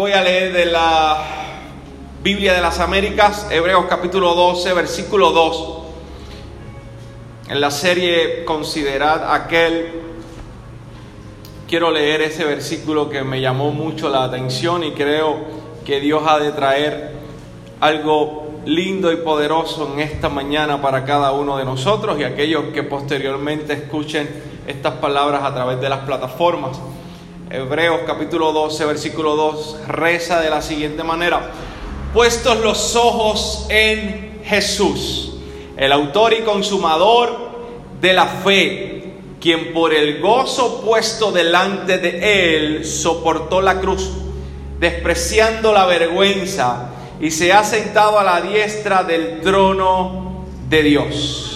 voy a leer de la Biblia de las Américas, Hebreos capítulo 12, versículo 2. En la serie Considerad aquel, quiero leer ese versículo que me llamó mucho la atención y creo que Dios ha de traer algo lindo y poderoso en esta mañana para cada uno de nosotros y aquellos que posteriormente escuchen estas palabras a través de las plataformas. Hebreos capítulo 12, versículo 2, reza de la siguiente manera. Puestos los ojos en Jesús, el autor y consumador de la fe, quien por el gozo puesto delante de él soportó la cruz, despreciando la vergüenza, y se ha sentado a la diestra del trono de Dios.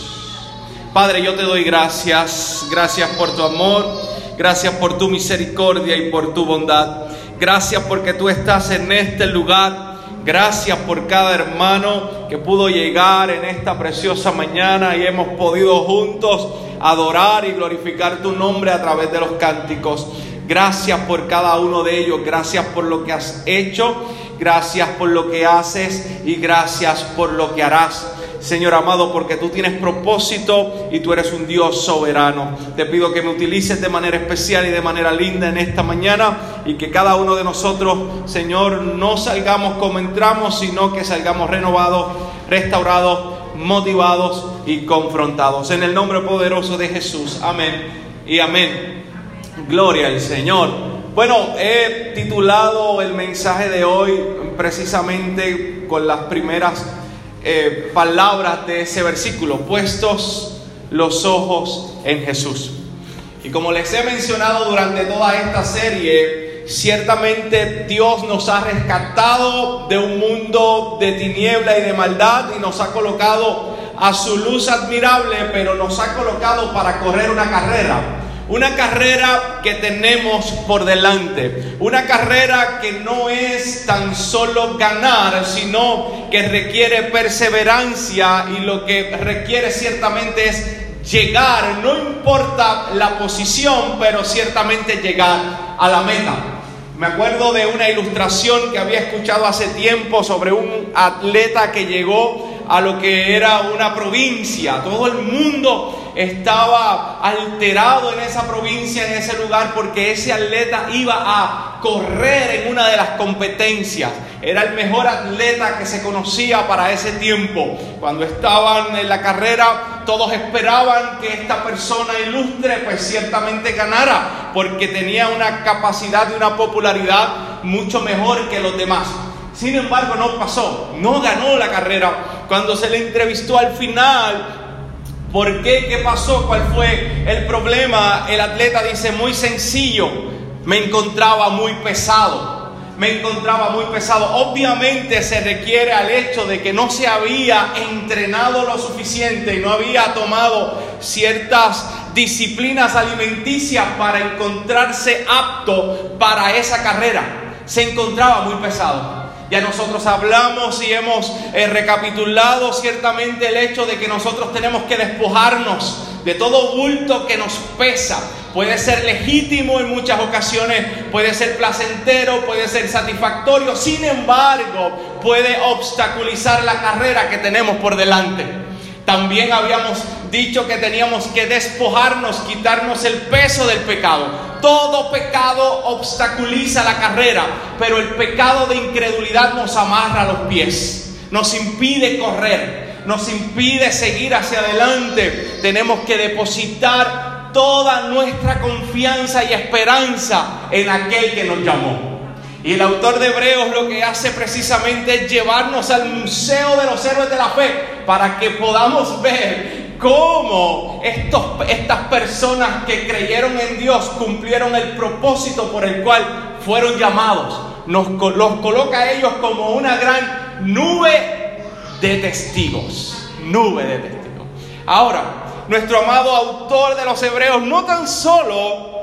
Padre, yo te doy gracias, gracias por tu amor. Gracias por tu misericordia y por tu bondad. Gracias porque tú estás en este lugar. Gracias por cada hermano que pudo llegar en esta preciosa mañana y hemos podido juntos adorar y glorificar tu nombre a través de los cánticos. Gracias por cada uno de ellos. Gracias por lo que has hecho. Gracias por lo que haces y gracias por lo que harás. Señor amado, porque tú tienes propósito y tú eres un Dios soberano. Te pido que me utilices de manera especial y de manera linda en esta mañana y que cada uno de nosotros, Señor, no salgamos como entramos, sino que salgamos renovados, restaurados, motivados y confrontados. En el nombre poderoso de Jesús. Amén y amén. Gloria al Señor. Bueno, he titulado el mensaje de hoy precisamente con las primeras eh, palabras de ese versículo, puestos los ojos en Jesús. Y como les he mencionado durante toda esta serie, ciertamente Dios nos ha rescatado de un mundo de tiniebla y de maldad y nos ha colocado a su luz admirable, pero nos ha colocado para correr una carrera una carrera que tenemos por delante. Una carrera que no es tan solo ganar, sino que requiere perseverancia y lo que requiere ciertamente es llegar. No importa la posición, pero ciertamente llegar a la meta. Me acuerdo de una ilustración que había escuchado hace tiempo sobre un atleta que llegó a lo que era una provincia. Todo el mundo estaba alterado en esa provincia, en ese lugar, porque ese atleta iba a correr en una de las competencias. Era el mejor atleta que se conocía para ese tiempo. Cuando estaban en la carrera, todos esperaban que esta persona ilustre pues ciertamente ganara, porque tenía una capacidad y una popularidad mucho mejor que los demás. Sin embargo, no pasó, no ganó la carrera. Cuando se le entrevistó al final, ¿por qué? ¿Qué pasó? ¿Cuál fue el problema? El atleta dice, muy sencillo, me encontraba muy pesado. Me encontraba muy pesado. Obviamente se requiere al hecho de que no se había entrenado lo suficiente y no había tomado ciertas disciplinas alimenticias para encontrarse apto para esa carrera. Se encontraba muy pesado. Ya nosotros hablamos y hemos eh, recapitulado ciertamente el hecho de que nosotros tenemos que despojarnos de todo bulto que nos pesa. Puede ser legítimo en muchas ocasiones, puede ser placentero, puede ser satisfactorio, sin embargo puede obstaculizar la carrera que tenemos por delante. También habíamos dicho que teníamos que despojarnos, quitarnos el peso del pecado. Todo pecado obstaculiza la carrera, pero el pecado de incredulidad nos amarra los pies, nos impide correr, nos impide seguir hacia adelante. Tenemos que depositar toda nuestra confianza y esperanza en aquel que nos llamó. Y el autor de Hebreos lo que hace precisamente es llevarnos al Museo de los Héroes de la Fe para que podamos ver cómo estos, estas personas que creyeron en Dios cumplieron el propósito por el cual fueron llamados. Nos, los coloca a ellos como una gran nube de testigos. Nube de testigos. Ahora, nuestro amado autor de los Hebreos no tan solo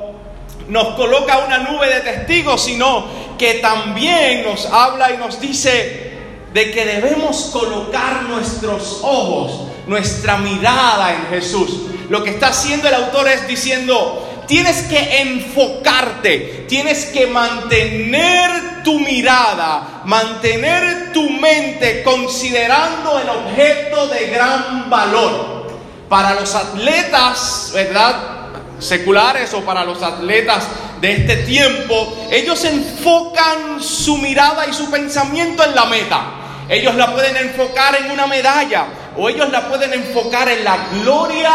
nos coloca una nube de testigos, sino que también nos habla y nos dice de que debemos colocar nuestros ojos nuestra mirada en Jesús. Lo que está haciendo el autor es diciendo, tienes que enfocarte, tienes que mantener tu mirada, mantener tu mente considerando el objeto de gran valor. Para los atletas, ¿verdad? Seculares o para los atletas de este tiempo, ellos enfocan su mirada y su pensamiento en la meta. Ellos la pueden enfocar en una medalla o ellos la pueden enfocar en la gloria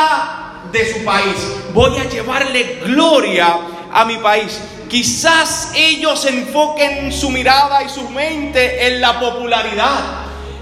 de su país. Voy a llevarle gloria a mi país. Quizás ellos enfoquen su mirada y su mente en la popularidad,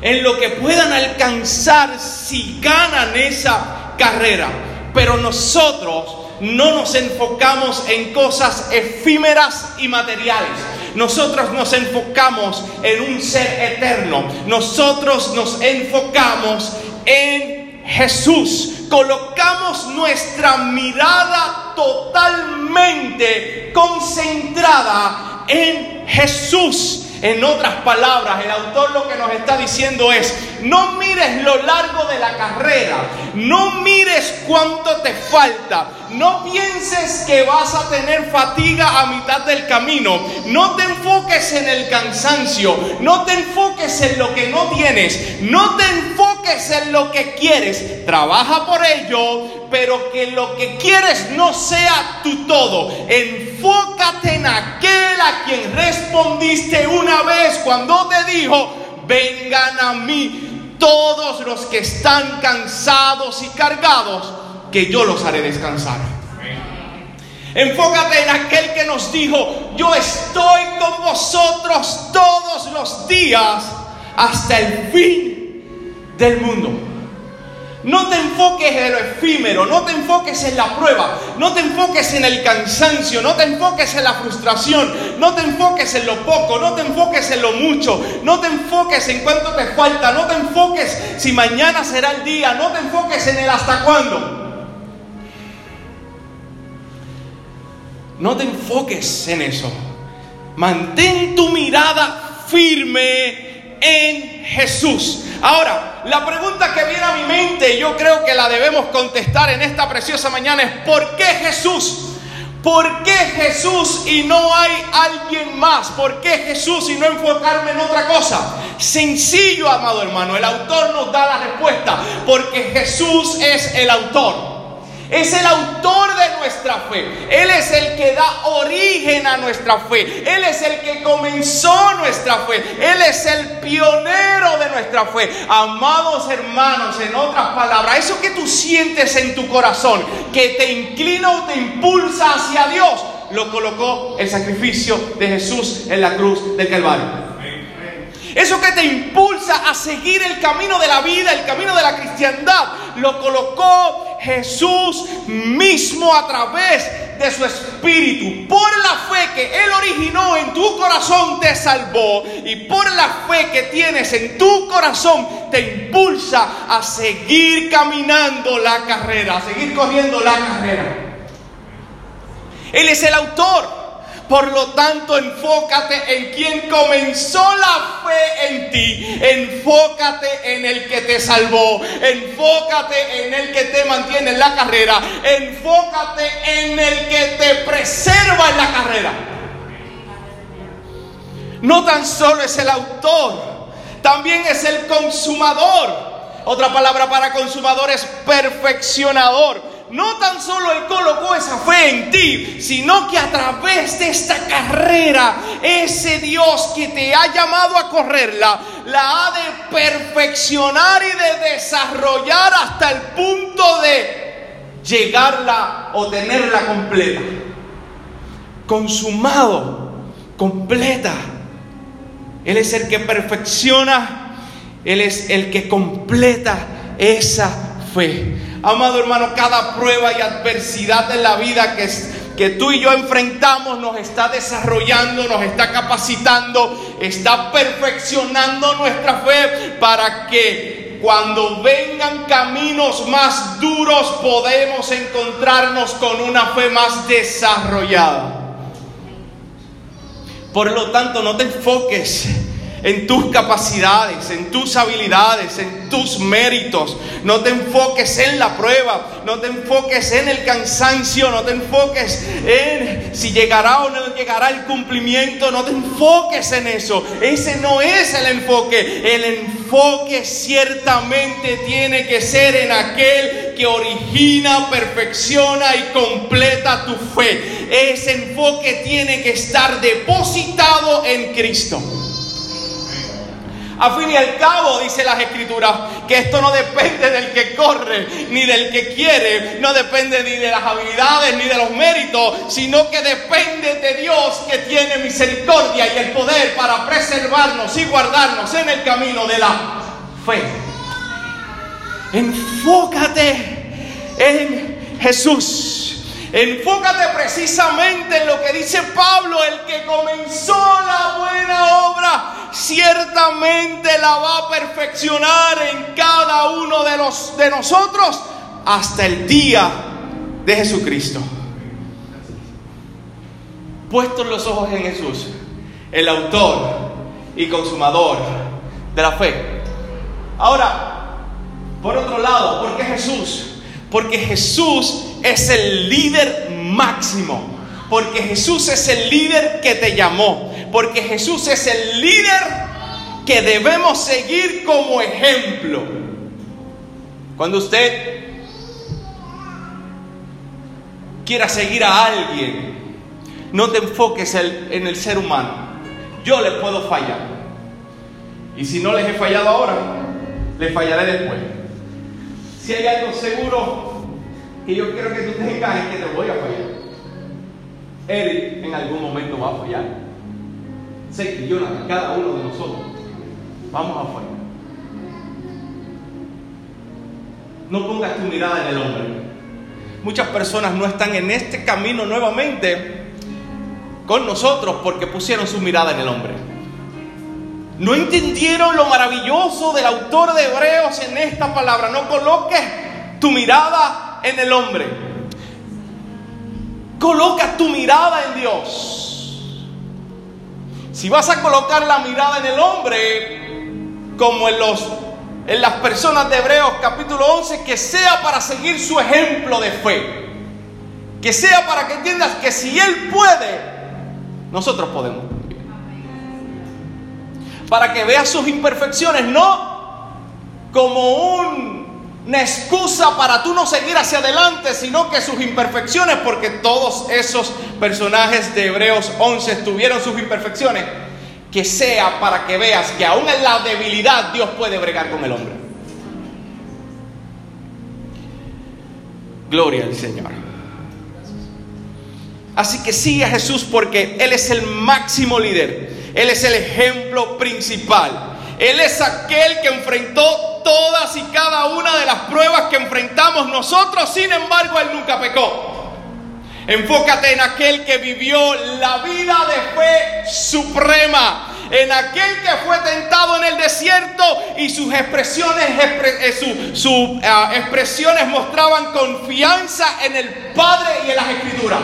en lo que puedan alcanzar si ganan esa carrera. Pero nosotros no nos enfocamos en cosas efímeras y materiales. Nosotros nos enfocamos en un ser eterno. Nosotros nos enfocamos en Jesús colocamos nuestra mirada totalmente concentrada en Jesús. En otras palabras, el autor lo que nos está diciendo es, no mires lo largo de la carrera, no mires cuánto te falta, no pienses que vas a tener fatiga a mitad del camino, no te enfoques en el cansancio, no te enfoques en lo que no tienes, no te enfoques en lo que quieres, trabaja por ello, pero que lo que quieres no sea tu todo. Enfócate en aquel a quien respondiste una vez cuando te dijo, vengan a mí todos los que están cansados y cargados, que yo los haré descansar. Enfócate en aquel que nos dijo, yo estoy con vosotros todos los días hasta el fin del mundo. No te enfoques en lo efímero, no te enfoques en la prueba, no te enfoques en el cansancio, no te enfoques en la frustración, no te enfoques en lo poco, no te enfoques en lo mucho, no te enfoques en cuánto te falta, no te enfoques si mañana será el día, no te enfoques en el hasta cuándo. No te enfoques en eso. Mantén tu mirada firme en Jesús. Ahora, la pregunta que viene a mi mente, yo creo que la debemos contestar en esta preciosa mañana es, ¿por qué Jesús? ¿Por qué Jesús y no hay alguien más? ¿Por qué Jesús y no enfocarme en otra cosa? Sencillo, amado hermano, el autor nos da la respuesta, porque Jesús es el autor. Es el autor de nuestra fe. Él es el que da origen a nuestra fe. Él es el que comenzó nuestra fe. Él es el pionero de nuestra fe. Amados hermanos, en otras palabras, eso que tú sientes en tu corazón, que te inclina o te impulsa hacia Dios, lo colocó el sacrificio de Jesús en la cruz del Calvario. Eso que te impulsa a seguir el camino de la vida, el camino de la cristiandad, lo colocó Jesús mismo a través de su espíritu. Por la fe que Él originó en tu corazón te salvó y por la fe que tienes en tu corazón te impulsa a seguir caminando la carrera, a seguir corriendo la carrera. Él es el autor. Por lo tanto, enfócate en quien comenzó la fe en ti. Enfócate en el que te salvó. Enfócate en el que te mantiene en la carrera. Enfócate en el que te preserva en la carrera. No tan solo es el autor, también es el consumador. Otra palabra para consumador es perfeccionador no tan solo Él colocó esa fe en ti, sino que a través de esta carrera, ese Dios que te ha llamado a correrla, la ha de perfeccionar y de desarrollar hasta el punto de llegarla o tenerla completa. Consumado, completa. Él es el que perfecciona, Él es el que completa esa fe. Amado hermano, cada prueba y adversidad en la vida que, que tú y yo enfrentamos nos está desarrollando, nos está capacitando, está perfeccionando nuestra fe para que cuando vengan caminos más duros podemos encontrarnos con una fe más desarrollada. Por lo tanto, no te enfoques en tus capacidades, en tus habilidades, en tus méritos. No te enfoques en la prueba, no te enfoques en el cansancio, no te enfoques en si llegará o no llegará el cumplimiento, no te enfoques en eso. Ese no es el enfoque. El enfoque ciertamente tiene que ser en aquel que origina, perfecciona y completa tu fe. Ese enfoque tiene que estar depositado en Cristo. A fin y al cabo, dice las escrituras, que esto no depende del que corre, ni del que quiere, no depende ni de las habilidades, ni de los méritos, sino que depende de Dios que tiene misericordia y el poder para preservarnos y guardarnos en el camino de la fe. Enfócate en Jesús. Enfócate precisamente en lo que dice Pablo, el que comenzó la buena obra ciertamente la va a perfeccionar en cada uno de, los, de nosotros hasta el día de Jesucristo. Puestos los ojos en Jesús, el autor y consumador de la fe. Ahora, por otro lado, ¿por qué Jesús? Porque Jesús es el líder máximo. Porque Jesús es el líder que te llamó porque Jesús es el líder que debemos seguir como ejemplo. Cuando usted quiera seguir a alguien, no te enfoques en el ser humano. Yo le puedo fallar. Y si no les he fallado ahora, les fallaré después. Si hay algo seguro que yo quiero que tú tengas es que te voy a fallar. Él en algún momento va a fallar sé que Jonathan, cada uno de nosotros, vamos a fallar. No pongas tu mirada en el hombre. Muchas personas no están en este camino nuevamente con nosotros porque pusieron su mirada en el hombre. No entendieron lo maravilloso del autor de Hebreos en esta palabra. No coloques tu mirada en el hombre. Coloca tu mirada en Dios. Si vas a colocar la mirada en el hombre, como en, los, en las personas de Hebreos capítulo 11, que sea para seguir su ejemplo de fe. Que sea para que entiendas que si Él puede, nosotros podemos. Para que veas sus imperfecciones, no como un una excusa para tú no seguir hacia adelante, sino que sus imperfecciones, porque todos esos personajes de Hebreos 11 tuvieron sus imperfecciones, que sea para que veas que aún en la debilidad Dios puede bregar con el hombre. Gloria al Señor. Así que sigue a Jesús porque Él es el máximo líder, Él es el ejemplo principal. Él es aquel que enfrentó todas y cada una de las pruebas que enfrentamos nosotros, sin embargo, Él nunca pecó. Enfócate en aquel que vivió la vida de fe suprema, en aquel que fue tentado en el desierto y sus expresiones, eh, ah, mostraban confianza en el Padre y en las Escrituras.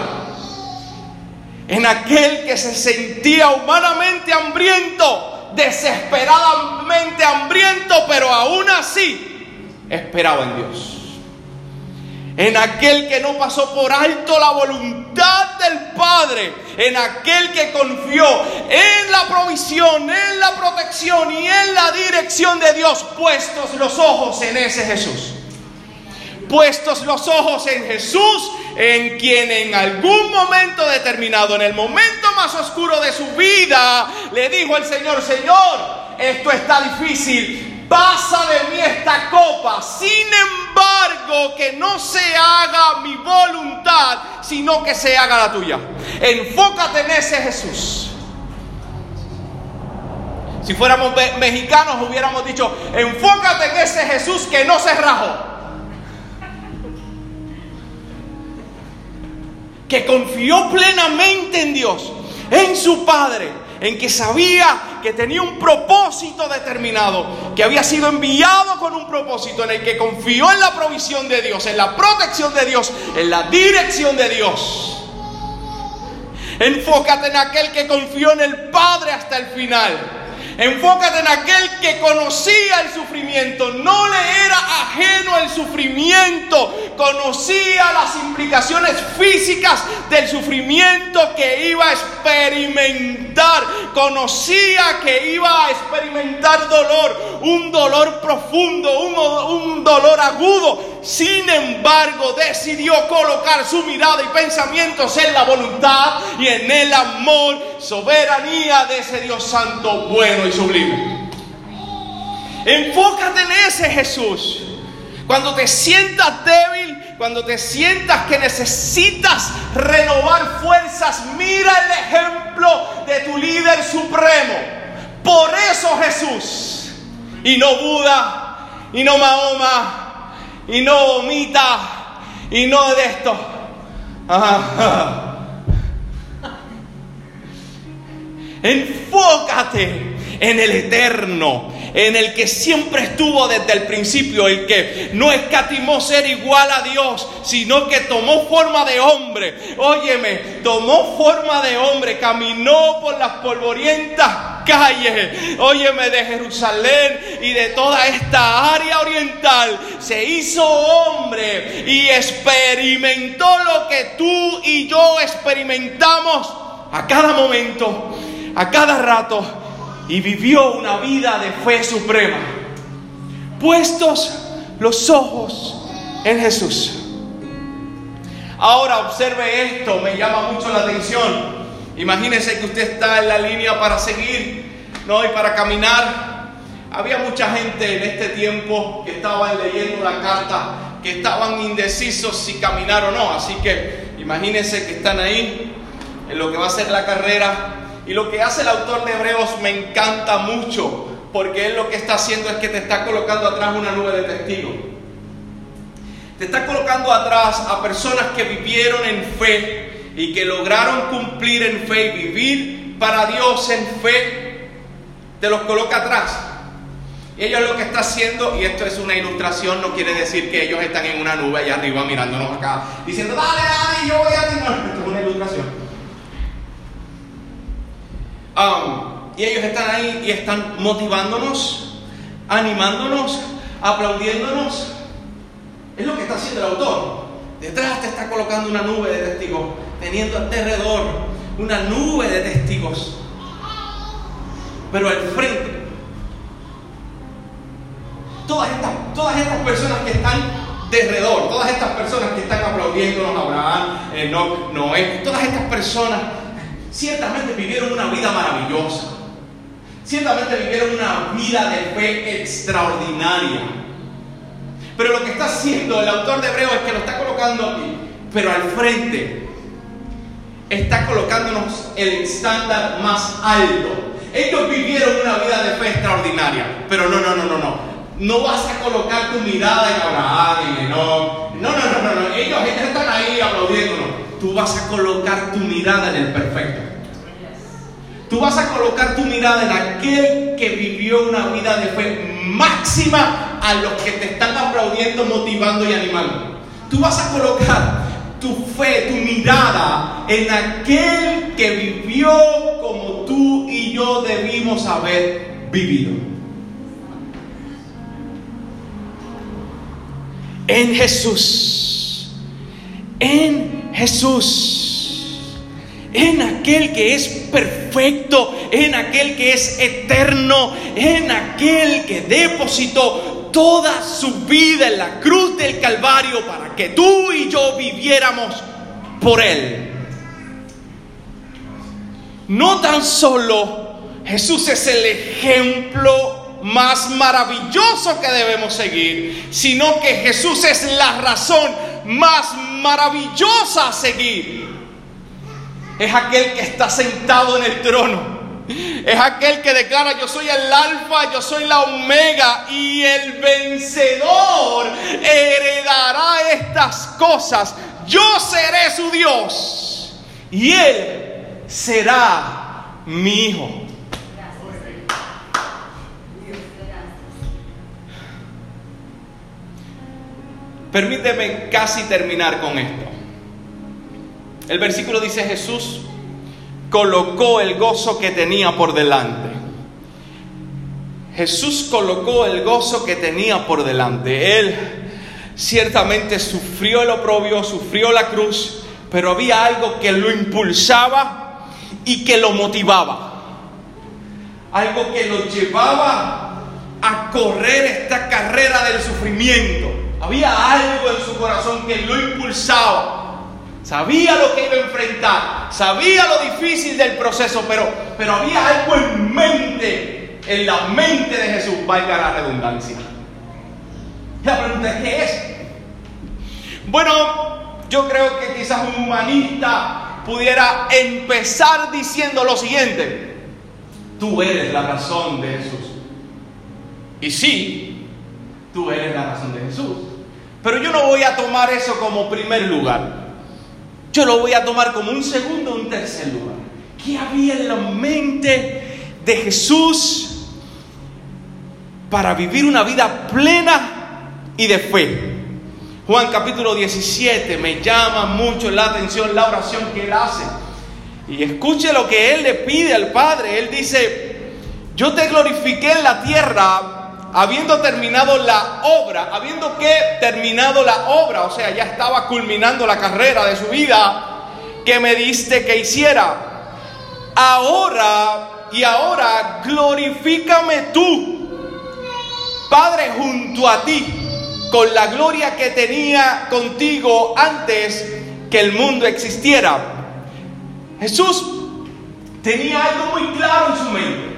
En aquel que se sentía humanamente hambriento, desesperadamente hambriento, pero aún así esperaba en Dios. En aquel que no pasó por alto la voluntad del Padre, en aquel que confió en la provisión, en la protección y en la dirección de Dios, puestos los ojos en ese Jesús. Puestos los ojos en Jesús, en quien en algún momento determinado, en el momento más oscuro de su vida, le dijo al Señor, Señor, esto está difícil, pasa de mí esta copa, sin embargo, que no se haga mi voluntad, sino que se haga la tuya. Enfócate en ese Jesús. Si fuéramos mexicanos hubiéramos dicho, enfócate en ese Jesús que no se rajó. Que confió plenamente en Dios, en su Padre, en que sabía que tenía un propósito determinado, que había sido enviado con un propósito, en el que confió en la provisión de Dios, en la protección de Dios, en la dirección de Dios. Enfócate en aquel que confió en el Padre hasta el final Enfócate en aquel que conocía el sufrimiento, no le era ajeno el sufrimiento, conocía las implicaciones físicas del sufrimiento que iba a experimentar, conocía que iba a experimentar dolor, un dolor profundo, un, un dolor agudo. Sin embargo, decidió colocar su mirada y pensamientos en la voluntad y en el amor, soberanía de ese Dios santo, bueno y sublime. Enfócate en ese Jesús. Cuando te sientas débil, cuando te sientas que necesitas renovar fuerzas, mira el ejemplo de tu líder supremo. Por eso Jesús, y no Buda, y no Mahoma, y no Mita, y no de esto. Enfócate en el eterno, en el que siempre estuvo desde el principio, el que no escatimó ser igual a Dios, sino que tomó forma de hombre. Óyeme, tomó forma de hombre, caminó por las polvorientas calles, óyeme, de Jerusalén y de toda esta área oriental. Se hizo hombre y experimentó lo que tú y yo experimentamos a cada momento, a cada rato y vivió una vida de fe suprema. Puestos los ojos en Jesús. Ahora observe esto, me llama mucho la atención. Imagínese que usted está en la línea para seguir, ¿no? Y para caminar. Había mucha gente en este tiempo que estaban leyendo la carta, que estaban indecisos si caminar o no. Así que imagínense que están ahí en lo que va a ser la carrera y lo que hace el autor de Hebreos me encanta mucho, porque él lo que está haciendo es que te está colocando atrás una nube de testigos. Te está colocando atrás a personas que vivieron en fe y que lograron cumplir en fe y vivir para Dios en fe. Te los coloca atrás. Y ellos lo que está haciendo, y esto es una ilustración, no quiere decir que ellos están en una nube allá arriba mirándonos acá, diciendo, dale, dale, yo voy a ti. esto es una ilustración. Um, y ellos están ahí y están motivándonos, animándonos, aplaudiéndonos. Es lo que está haciendo el autor. Detrás te está colocando una nube de testigos, teniendo alrededor una nube de testigos. Pero al frente, todas estas, todas estas personas que están de alrededor, todas estas personas que están aplaudiéndonos, Abraham, no, Noé, todas estas personas Ciertamente vivieron una vida maravillosa. Ciertamente vivieron una vida de fe extraordinaria. Pero lo que está haciendo el autor de Hebreo es que lo está colocando aquí, pero al frente está colocándonos el estándar más alto. Ellos vivieron una vida de fe extraordinaria, pero no, no, no, no, no. No vas a colocar tu mirada en Abraham, en Enoch. No, no, no, no, no. Ellos, ellos están ahí aplaudiéndonos tú vas a colocar tu mirada en el perfecto. Tú vas a colocar tu mirada en aquel que vivió una vida de fe máxima a los que te están aplaudiendo, motivando y animando. Tú vas a colocar tu fe, tu mirada en aquel que vivió como tú y yo debimos haber vivido. En Jesús. En Jesús, en aquel que es perfecto, en aquel que es eterno, en aquel que depositó toda su vida en la cruz del Calvario para que tú y yo viviéramos por Él. No tan solo Jesús es el ejemplo más maravilloso que debemos seguir, sino que Jesús es la razón más maravillosa a seguir. Es aquel que está sentado en el trono. Es aquel que declara, yo soy el alfa, yo soy la omega y el vencedor heredará estas cosas. Yo seré su Dios y él será mi hijo. Permíteme casi terminar con esto. El versículo dice Jesús colocó el gozo que tenía por delante. Jesús colocó el gozo que tenía por delante. Él ciertamente sufrió el oprobio, sufrió la cruz, pero había algo que lo impulsaba y que lo motivaba. Algo que lo llevaba a correr esta carrera del sufrimiento. Había algo en su corazón que lo impulsaba. Sabía lo que iba a enfrentar, sabía lo difícil del proceso, pero, pero había algo en mente, en la mente de Jesús, valga la redundancia. La pregunta es, ¿qué es? Bueno, yo creo que quizás un humanista pudiera empezar diciendo lo siguiente, tú eres la razón de Jesús. Y sí, tú eres la razón de Jesús. Pero yo no voy a tomar eso como primer lugar. Yo lo voy a tomar como un segundo un tercer lugar. ¿Qué había en la mente de Jesús para vivir una vida plena y de fe? Juan capítulo 17 me llama mucho la atención la oración que él hace. Y escuche lo que él le pide al Padre. Él dice, yo te glorifiqué en la tierra habiendo terminado la obra, habiendo que terminado la obra, o sea, ya estaba culminando la carrera de su vida, que me diste que hiciera. Ahora y ahora glorifícame tú, Padre, junto a ti, con la gloria que tenía contigo antes que el mundo existiera. Jesús tenía algo muy claro en su mente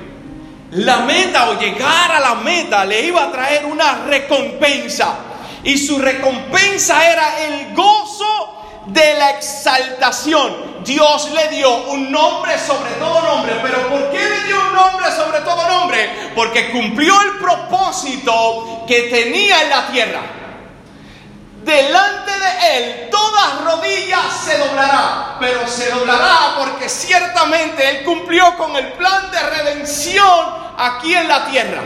la meta o llegar a la meta le iba a traer una recompensa. Y su recompensa era el gozo de la exaltación. Dios le dio un nombre sobre todo nombre. Pero ¿por qué le dio un nombre sobre todo nombre? Porque cumplió el propósito que tenía en la tierra. Delante de él toda rodilla se doblará, pero se doblará porque ciertamente él cumplió con el plan de redención aquí en la tierra.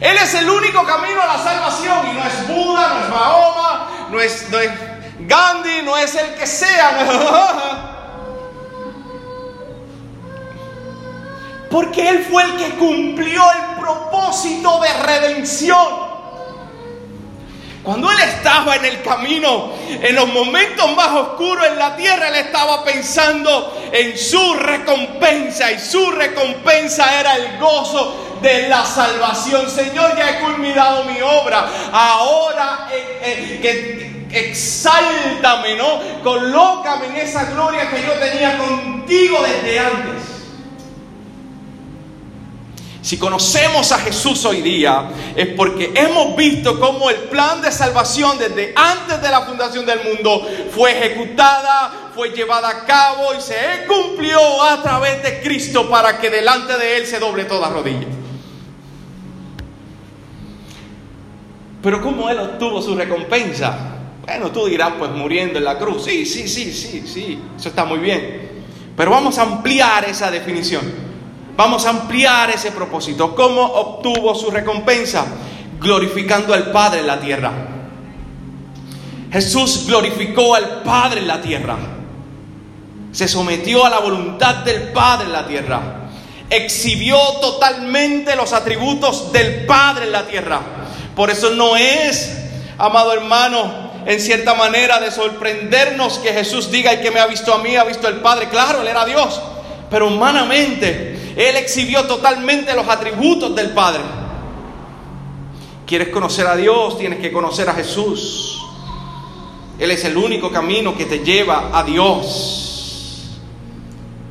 Él es el único camino a la salvación y no es Buda, no es Mahoma, no es, Gandhi, no es el que sea. Porque Él fue el que cumplió el propósito de redención. Cuando él estaba en el camino, en los momentos más oscuros en la tierra, él estaba pensando en su recompensa y su recompensa era el gozo de la salvación. Señor, ya he culminado mi obra. Ahora eh, eh, que exáltame, ¿no? Colócame en esa gloria que yo tenía contigo desde antes. Si conocemos a Jesús hoy día es porque hemos visto cómo el plan de salvación desde antes de la fundación del mundo fue ejecutada, fue llevada a cabo y se cumplió a través de Cristo para que delante de Él se doble toda rodilla. Pero ¿cómo Él obtuvo su recompensa? Bueno, tú dirás, pues muriendo en la cruz. Sí, sí, sí, sí, sí, eso está muy bien. Pero vamos a ampliar esa definición. Vamos a ampliar ese propósito. ¿Cómo obtuvo su recompensa? Glorificando al Padre en la tierra. Jesús glorificó al Padre en la tierra. Se sometió a la voluntad del Padre en la tierra. Exhibió totalmente los atributos del Padre en la tierra. Por eso no es, amado hermano, en cierta manera de sorprendernos que Jesús diga, el que me ha visto a mí, ha visto al Padre. Claro, Él era Dios. Pero humanamente él exhibió totalmente los atributos del Padre. ¿Quieres conocer a Dios? Tienes que conocer a Jesús. Él es el único camino que te lleva a Dios.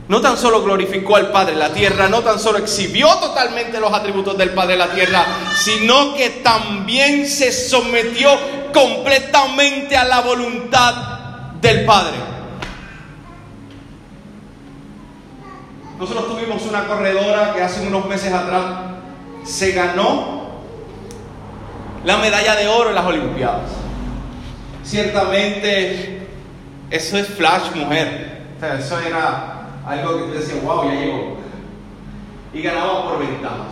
No tan solo glorificó al Padre la tierra, no tan solo exhibió totalmente los atributos del Padre en la tierra, sino que también se sometió completamente a la voluntad del Padre. Nosotros tuvimos una corredora que hace unos meses atrás se ganó la medalla de oro en las Olimpiadas. Ciertamente, eso es flash, mujer. eso era algo que tú decías, wow, ya llegó. Y ganaba por ventajas.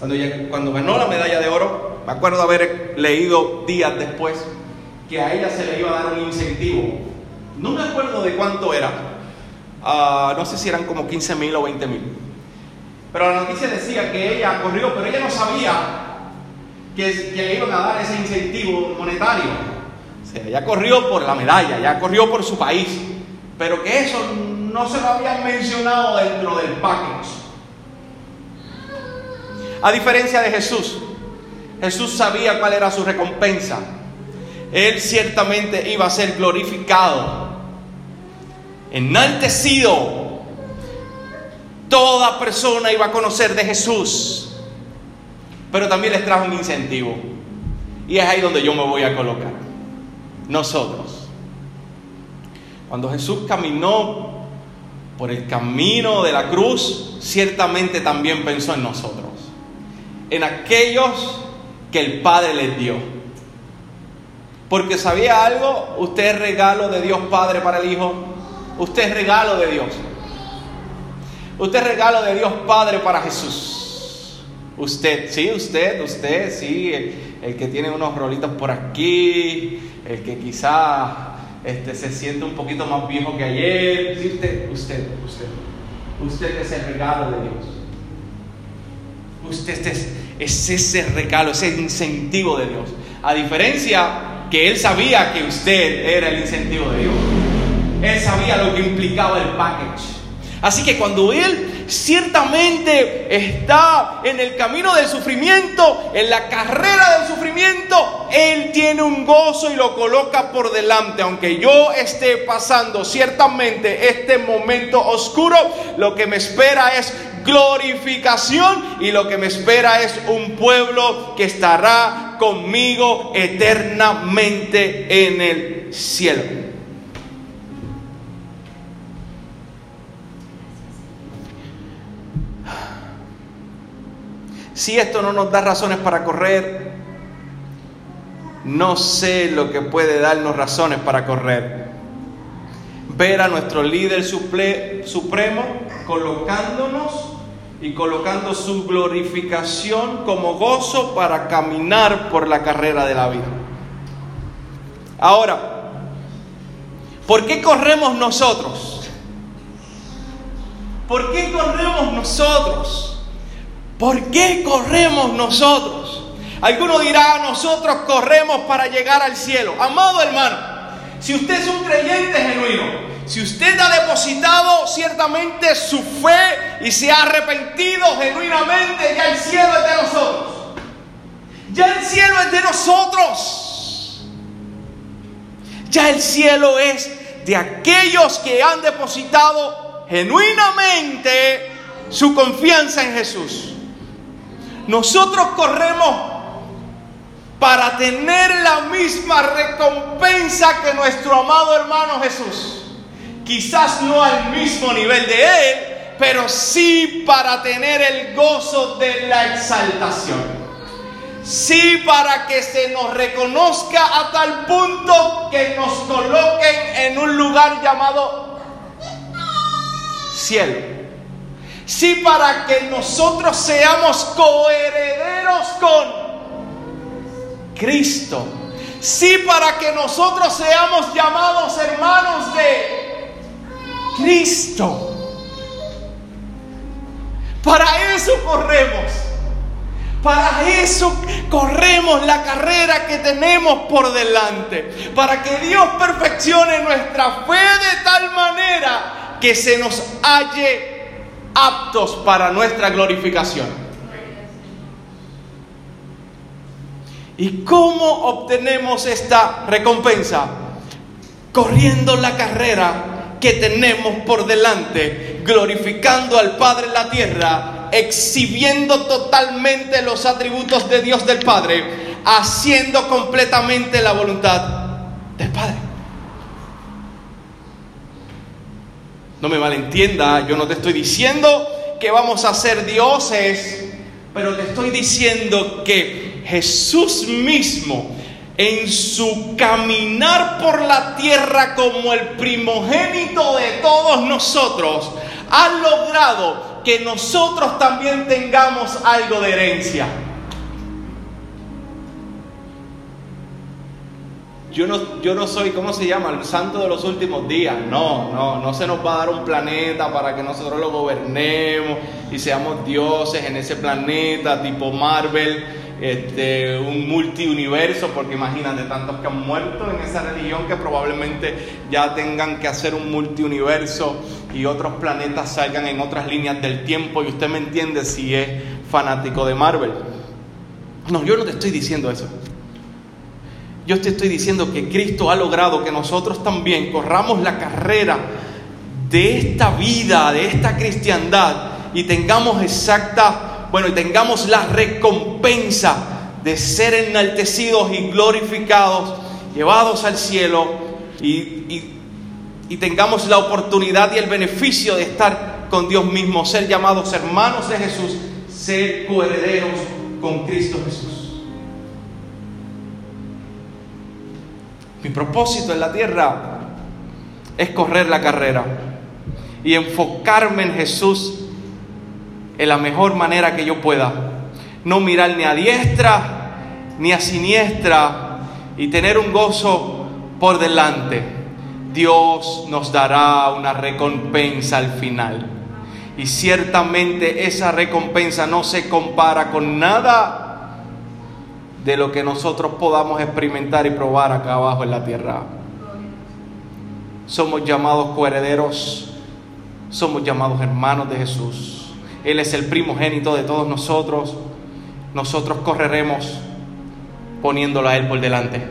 Cuando, cuando ganó la medalla de oro, me acuerdo haber leído días después que a ella se le iba a dar un incentivo. No me acuerdo de cuánto era, ah, no sé si eran como 15 mil o 20 mil. Pero la noticia decía que ella corrió, pero ella no sabía que, le iban a dar ese incentivo monetario. O sea, ella corrió por la medalla, ella corrió por su país, pero que eso no se lo habían mencionado dentro del package. A diferencia de Jesús, Jesús sabía cuál era su recompensa. Él ciertamente iba a ser glorificado, enaltecido. Toda persona iba a conocer de Jesús, pero también les trajo un incentivo. Y es ahí donde yo me voy a colocar. Nosotros. Cuando Jesús caminó por el camino de la cruz, ciertamente también pensó en nosotros. En aquellos que el Padre les dio. Porque sabía algo, usted es regalo de Dios Padre para el Hijo, usted es regalo de Dios. Usted es regalo de Dios Padre para Jesús. Usted, sí, usted, usted, sí, el, que tiene unos rolitos por aquí, el que quizá este, se siente un poquito más viejo que ayer. Usted, usted, usted. Usted es el regalo de Dios. Usted es ese regalo, ese incentivo de Dios. A diferencia que él sabía que usted era el incentivo de Dios. Él sabía lo que implicaba el package. Así que cuando él ciertamente está en el camino del sufrimiento, en la carrera del sufrimiento, él tiene un gozo y lo coloca por delante. Aunque yo esté pasando ciertamente este momento oscuro, lo que me espera es glorificación y lo que me espera es un pueblo que estará conmigo eternamente en el cielo. Si esto no nos da razones para correr, no sé lo que puede darnos razones para correr. Ver a nuestro líder supremo colocándonos y colocando su glorificación como gozo para caminar por la carrera de la vida. Ahora, ¿por qué corremos nosotros? ¿Por qué corremos nosotros? ¿Por qué corremos nosotros? Alguno dirá, nosotros corremos para llegar al cielo. Amado hermano, si usted es un creyente genuino, si usted ha depositado ciertamente su fe y se ha arrepentido genuinamente, ya el cielo es de nosotros. Ya el cielo es de nosotros. Ya el cielo es de aquellos que han depositado genuinamente su confianza en Jesús. Nosotros corremos para tener la misma recompensa que nuestro amado hermano Jesús quizás no al mismo nivel de Él, pero sí para tener el gozo de la exaltación. Sí para que se nos reconozca a tal punto que nos coloquen en un lugar llamado cielo. Sí para que nosotros seamos coherederos con Cristo. Sí para que nosotros seamos llamados hermanos de Cristo. Para eso corremos. Para eso corremos la carrera que tenemos por delante. Para que Dios perfeccione nuestra fe de tal manera que se nos halle aptos para nuestra glorificación. ¿Y cómo obtenemos esta recompensa? Corriendo la carrera que tenemos por delante, glorificando al Padre en la tierra, exhibiendo totalmente los atributos de Dios del Padre, haciendo completamente la voluntad del Padre. No me malentienda, yo no te estoy diciendo que vamos a ser dioses, pero te estoy diciendo que Jesús mismo en su caminar por la tierra como el primogénito de todos nosotros, ha logrado que nosotros también tengamos algo de herencia. Yo no, yo no soy, ¿cómo se llama? El santo de los últimos días. No, no, no se nos va a dar un planeta para que nosotros lo gobernemos y seamos dioses en ese planeta tipo Marvel, este, un multiuniverso, porque imagínate tantos que han muerto en esa religión que probablemente ya tengan que hacer un multiuniverso y otros planetas salgan en otras líneas del tiempo y usted me entiende si es fanático de Marvel. No, yo no te estoy diciendo eso. Yo te estoy diciendo que Cristo ha logrado que nosotros también corramos la carrera de esta vida, de esta cristiandad y tengamos exacta, bueno, y tengamos la recompensa de ser enaltecidos y glorificados, llevados al cielo y, y tengamos la oportunidad y el beneficio de estar con Dios mismo, ser llamados hermanos de Jesús, ser coherederos con Cristo Jesús. Mi propósito en la tierra es correr la carrera y enfocarme en Jesús en la mejor manera que yo pueda. No mirar ni a diestra ni a siniestra y tener un gozo por delante. Dios nos dará una recompensa al final. Y ciertamente esa recompensa no se compara con nada de lo que nosotros podamos experimentar y probar acá abajo en la tierra. Somos llamados coherederos, somos llamados hermanos de Jesús. Él es el primogénito de todos nosotros. Nosotros correremos poniéndolo a Él por delante.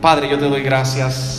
Padre, yo te doy gracias